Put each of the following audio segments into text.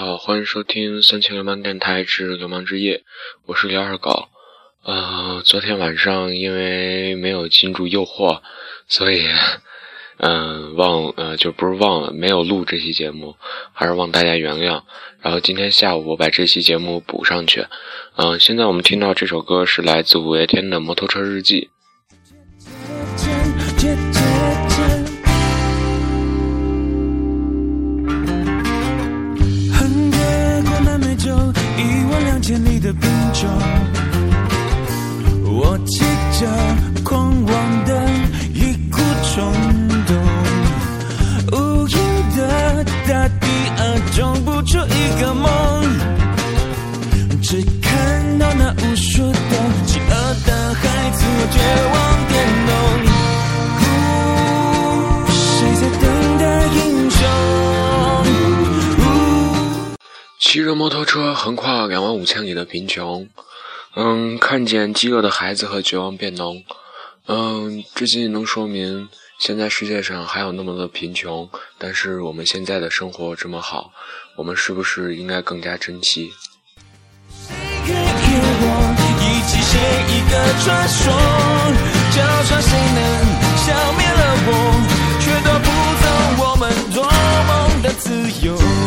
好，欢迎收听《三千流氓电台》之《流氓之夜》，我是刘二狗。呃，昨天晚上因为没有禁住诱惑，所以，嗯，忘呃就不是忘了没有录这期节目，还是望大家原谅。然后今天下午我把这期节目补上去。嗯，现在我们听到这首歌是来自五月天的《摩托车日记》。的冰种，我记着狂妄的一股冲动，无垠的大地，种不出一个梦。骑着摩托车横跨两万五千里的贫穷，嗯，看见饥饿的孩子和绝望变浓，嗯，这竟能说明现在世界上还有那么多贫穷，但是我们现在的生活这么好，我们是不是应该更加珍惜？谁可以我一起写一个传说？就算谁能消灭了我，却夺不走我们做梦的自由。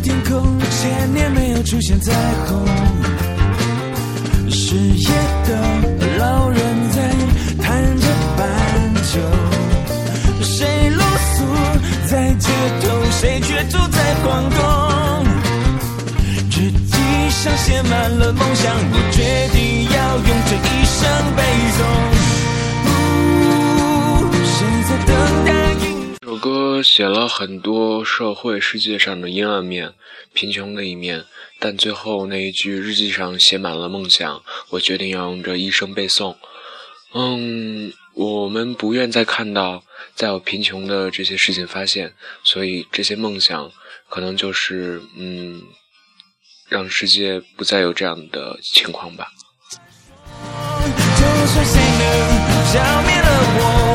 天空千年没有出现彩虹，是夜的老人在弹着伴奏，谁露宿在街头，谁却住在皇宫？日记上写满了梦想，我决定要用这一生背诵。写了很多社会世界上的阴暗面、贫穷的一面，但最后那一句日记上写满了梦想，我决定要用这一生背诵。嗯，我们不愿再看到再有贫穷的这些事情发现，所以这些梦想可能就是嗯，让世界不再有这样的情况吧。就算谁能消灭了我。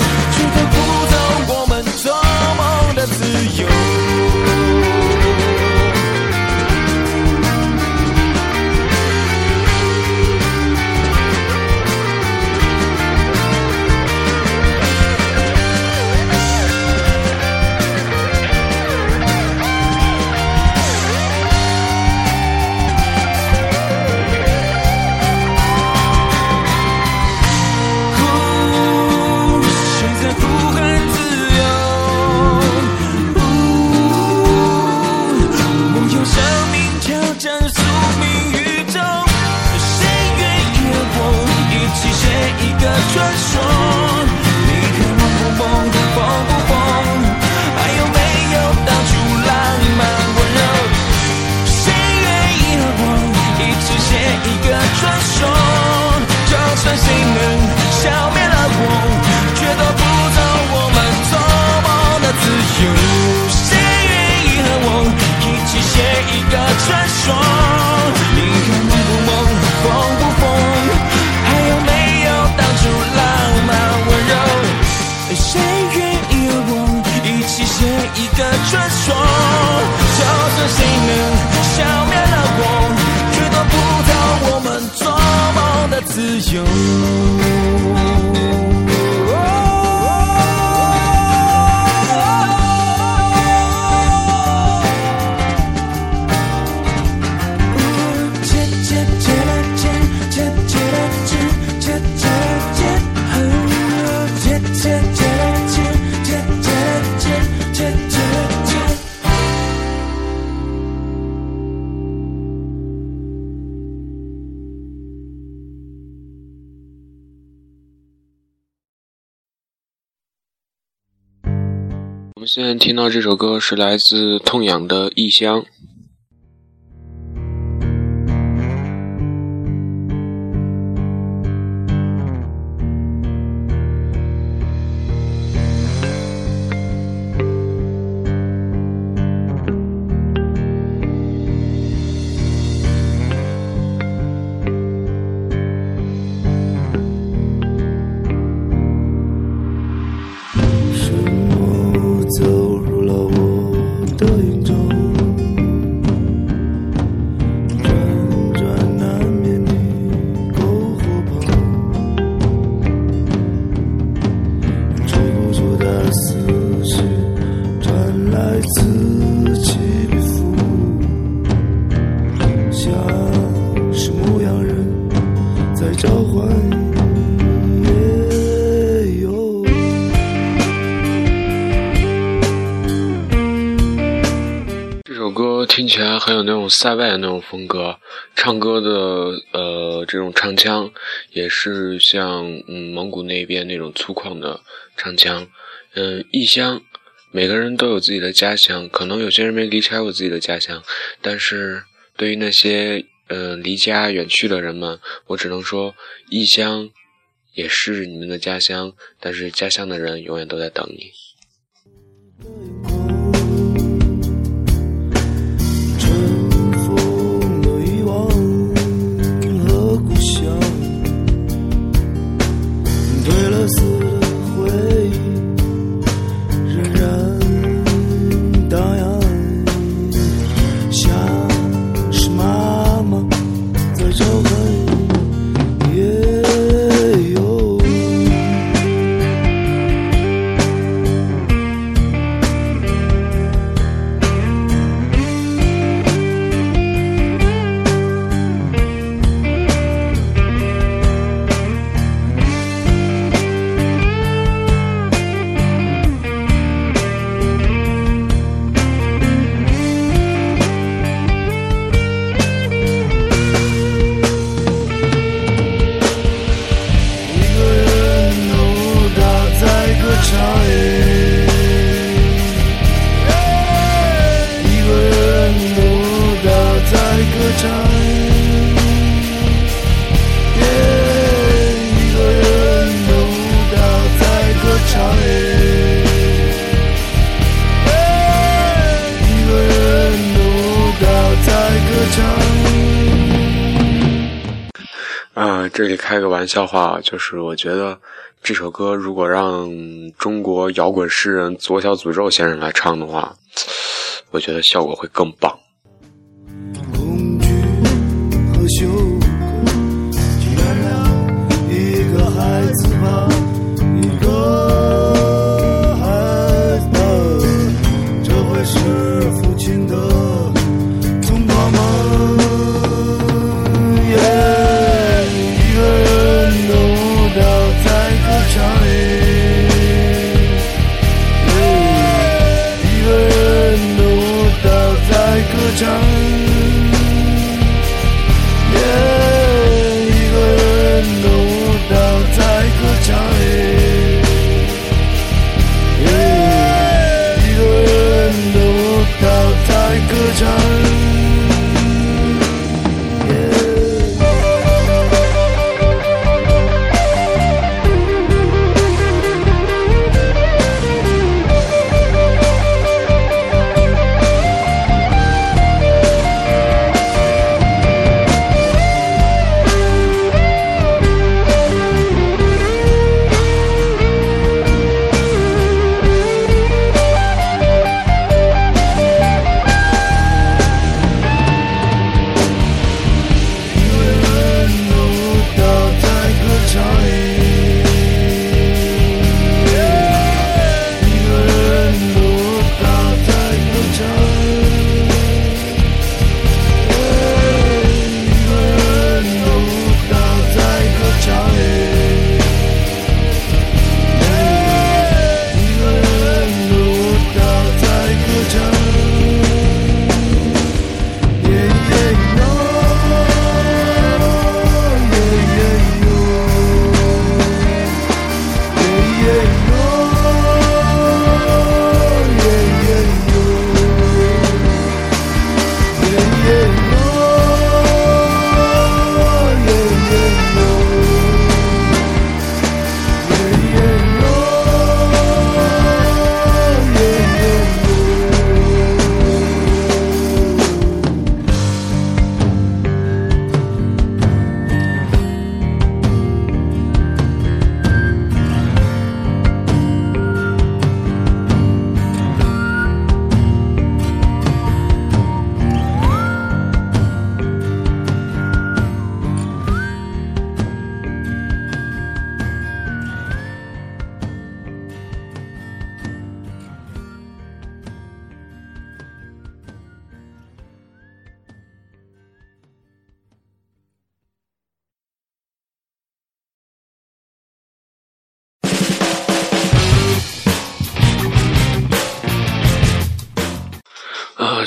我现在听到这首歌是来自痛痒的异乡。很有那种塞外的那种风格，唱歌的呃这种唱腔也是像嗯蒙古那边那种粗犷的唱腔。嗯，异乡，每个人都有自己的家乡，可能有些人没离开过自己的家乡，但是对于那些嗯离家远去的人们，我只能说，异乡也是你们的家乡，但是家乡的人永远都在等你。这里开个玩笑话，就是我觉得这首歌如果让中国摇滚诗人左小诅咒先生来唱的话，我觉得效果会更棒。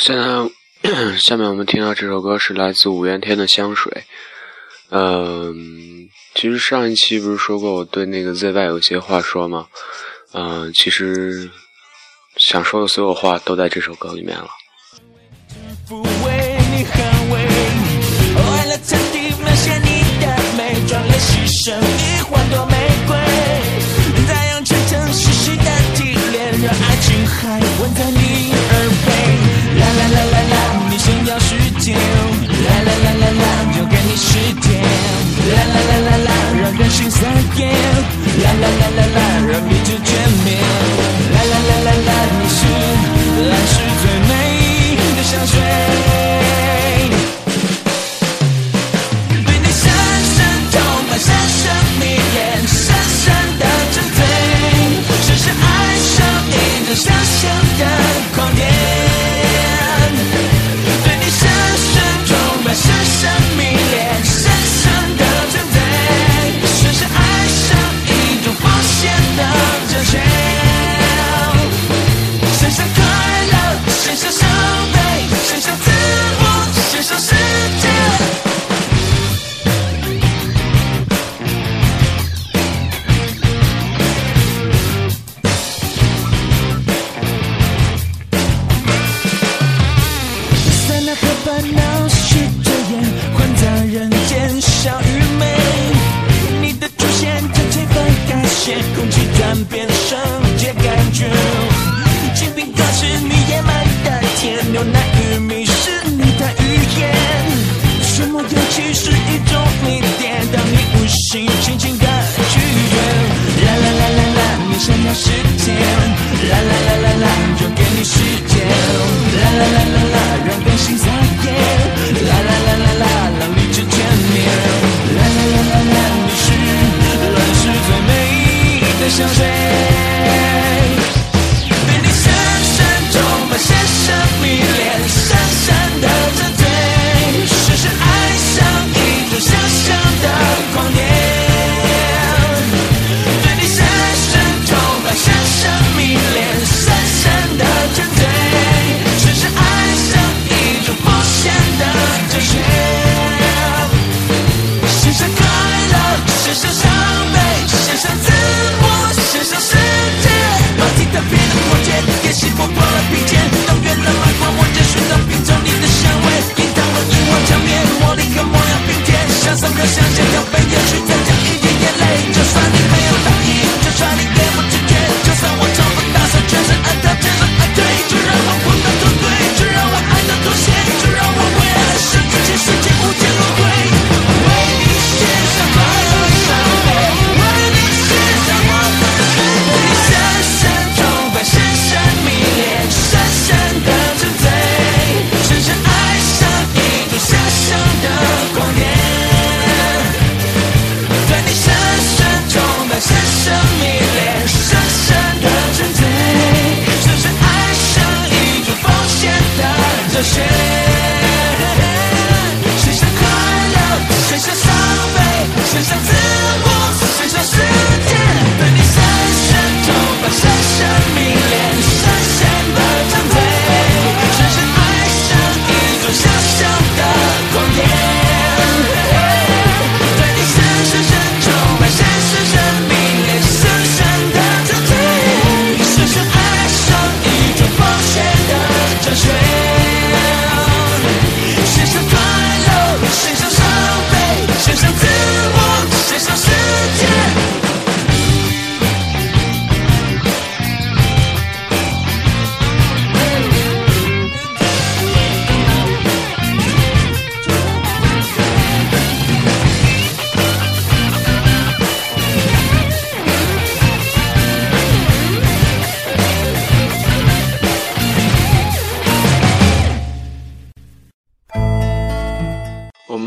现在，下面我们听到这首歌是来自五月天的《香水》。嗯，其实上一期不是说过我对那个 Z Y 有些话说吗？嗯，其实想说的所有话都在这首歌里面了。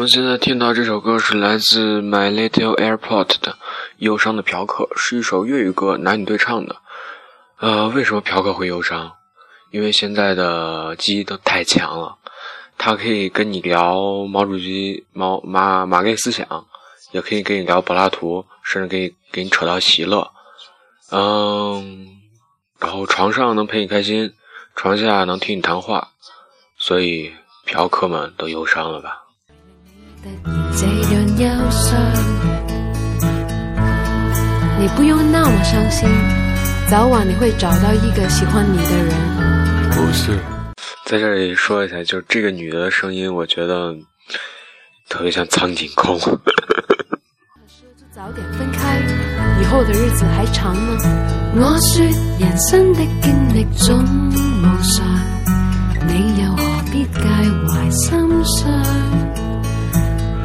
现在听到这首歌是来自《My Little Airport》的《忧伤的嫖客》，是一首粤语歌，男女对唱的。呃，为什么嫖客会忧伤？因为现在的鸡都太强了，它可以跟你聊毛主席、毛马马列思想，也可以跟你聊柏拉图，甚至给你给你扯到席勒。嗯，然后床上能陪你开心，床下能听你谈话，所以嫖客们都忧伤了吧？你不用那么伤心，早晚你会找到一个喜欢你的人。不是，在这里说一下，就是这个女的声音，我觉得特别像苍井空。早点分开，以后的日子还长呢。我说，人生的经历总无常，你又何必介怀心伤？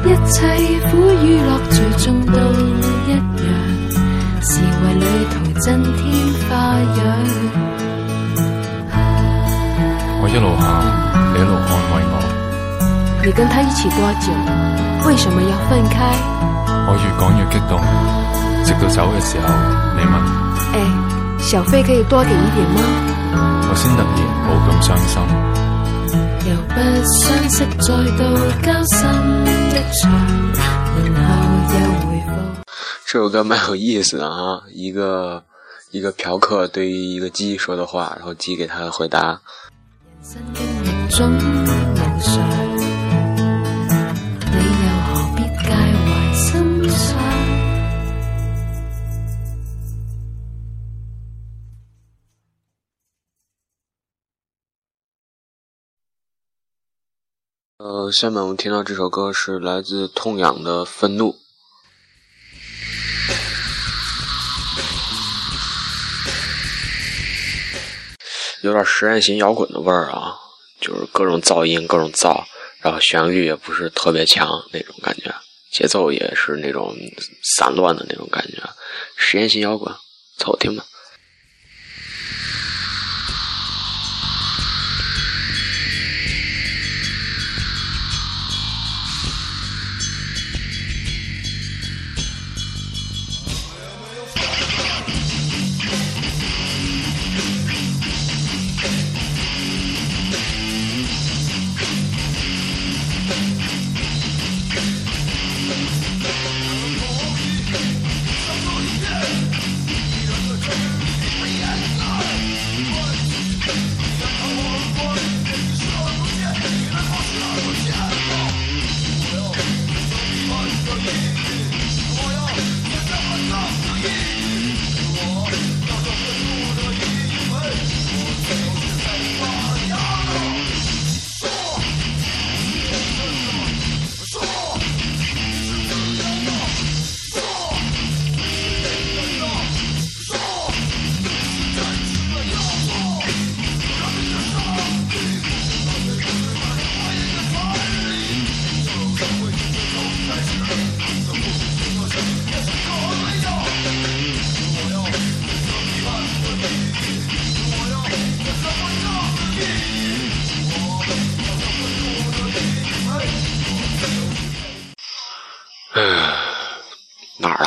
一一切苦最是增添我一路行，你一路安慰我。你跟他一起多久？为什么要分开？我越讲越激动，直到走嘅时候，你问。哎，小费可以多点一点吗？我先突然冇咁伤心。由不相识，再到交心。这首歌蛮有意思的啊，一个一个嫖客对于一个鸡说的话，然后鸡给他的回答。呃，下面我们听到这首歌是来自痛痒的愤怒。有点实验型摇滚的味儿啊，就是各种噪音，各种噪，然后旋律也不是特别强那种感觉，节奏也是那种散乱的那种感觉，实验型摇滚，凑合听吧。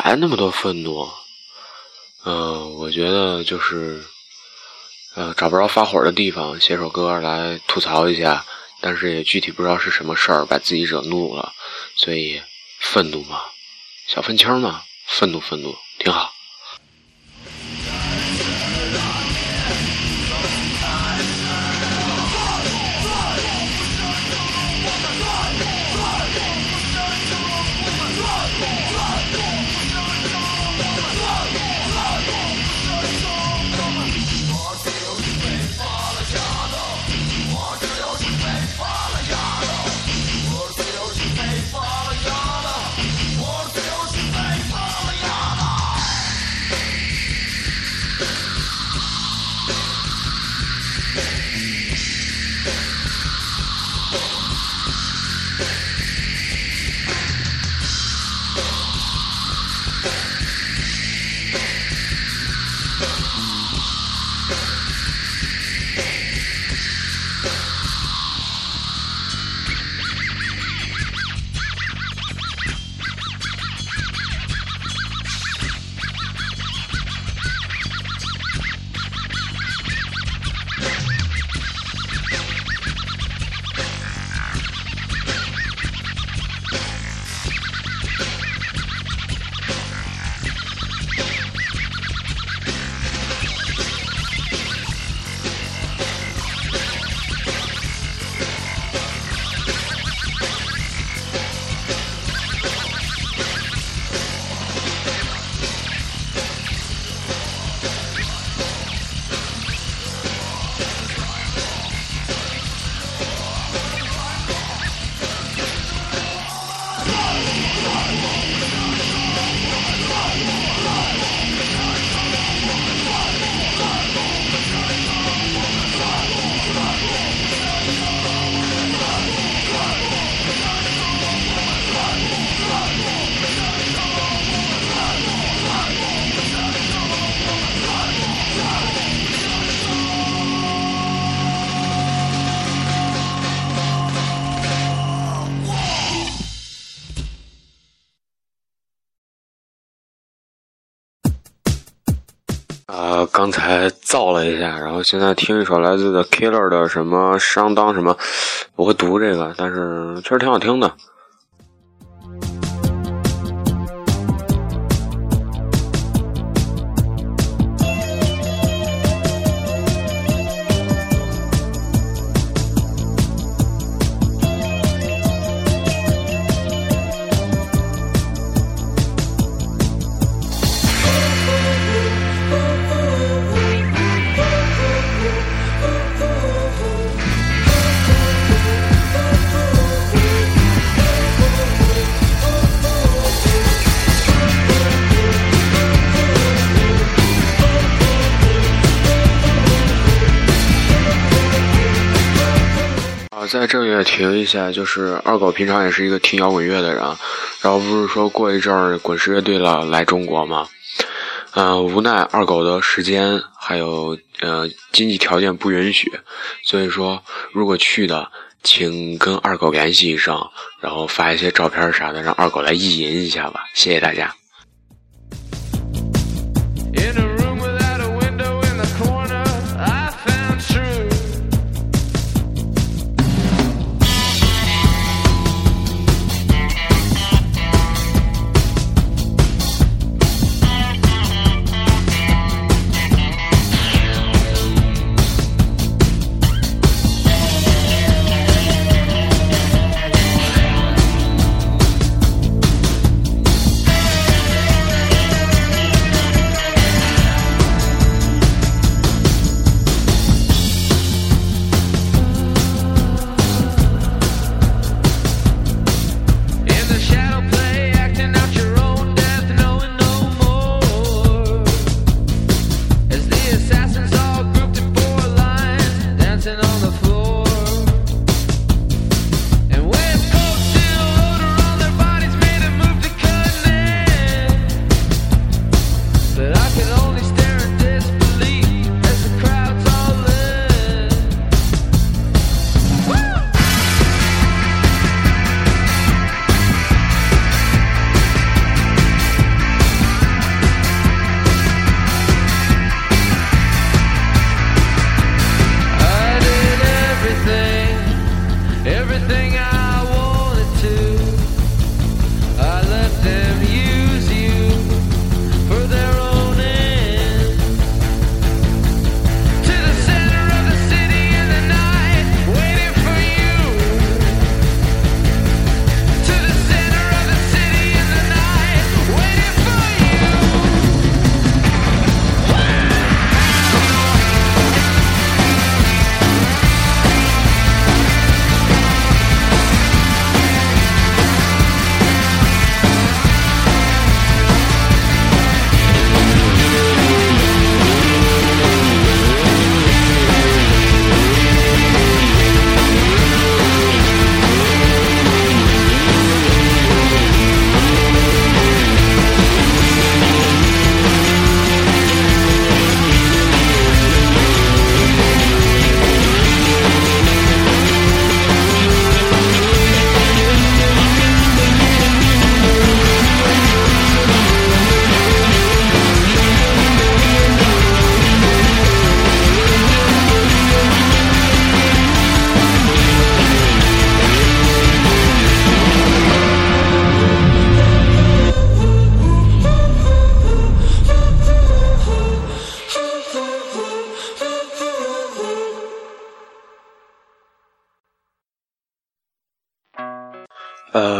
来那么多愤怒，嗯，我觉得就是，呃，找不着发火的地方，写首歌来吐槽一下，但是也具体不知道是什么事儿把自己惹怒了，所以愤怒嘛，小愤青嘛，愤怒愤怒，挺好。刚才燥了一下，然后现在听一首来自的 Killer 的什么伤当什么，不会读这个，但是确实挺好听的。在这里停一下，就是二狗平常也是一个听摇滚乐的人，然后不是说过一阵滚石乐队了来中国吗？嗯，无奈二狗的时间还有呃经济条件不允许，所以说如果去的，请跟二狗联系一声，然后发一些照片啥的，让二狗来意淫一下吧，谢谢大家。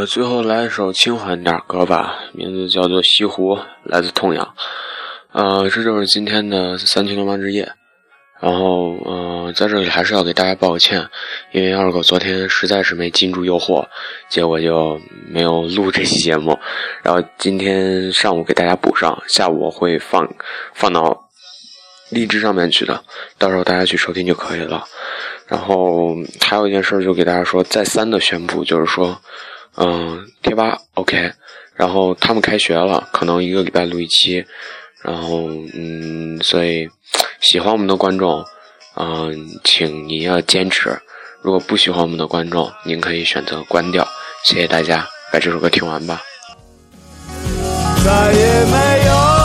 最后来一首轻缓点歌吧，名字叫做《西湖》，来自痛痒。呃，这就是今天的三千流氓之夜。然后，嗯，在这里还是要给大家道个歉，因为二狗昨天实在是没禁住诱惑，结果就没有录这期节目。然后今天上午给大家补上，下午会放放到荔枝上面去的，到时候大家去收听就可以了。然后还有一件事，就给大家说，再三的宣布，就是说。嗯，贴吧 OK，然后他们开学了，可能一个礼拜录一期，然后嗯，所以喜欢我们的观众，嗯，请您要坚持；如果不喜欢我们的观众，您可以选择关掉。谢谢大家，把这首歌听完吧。再也没有。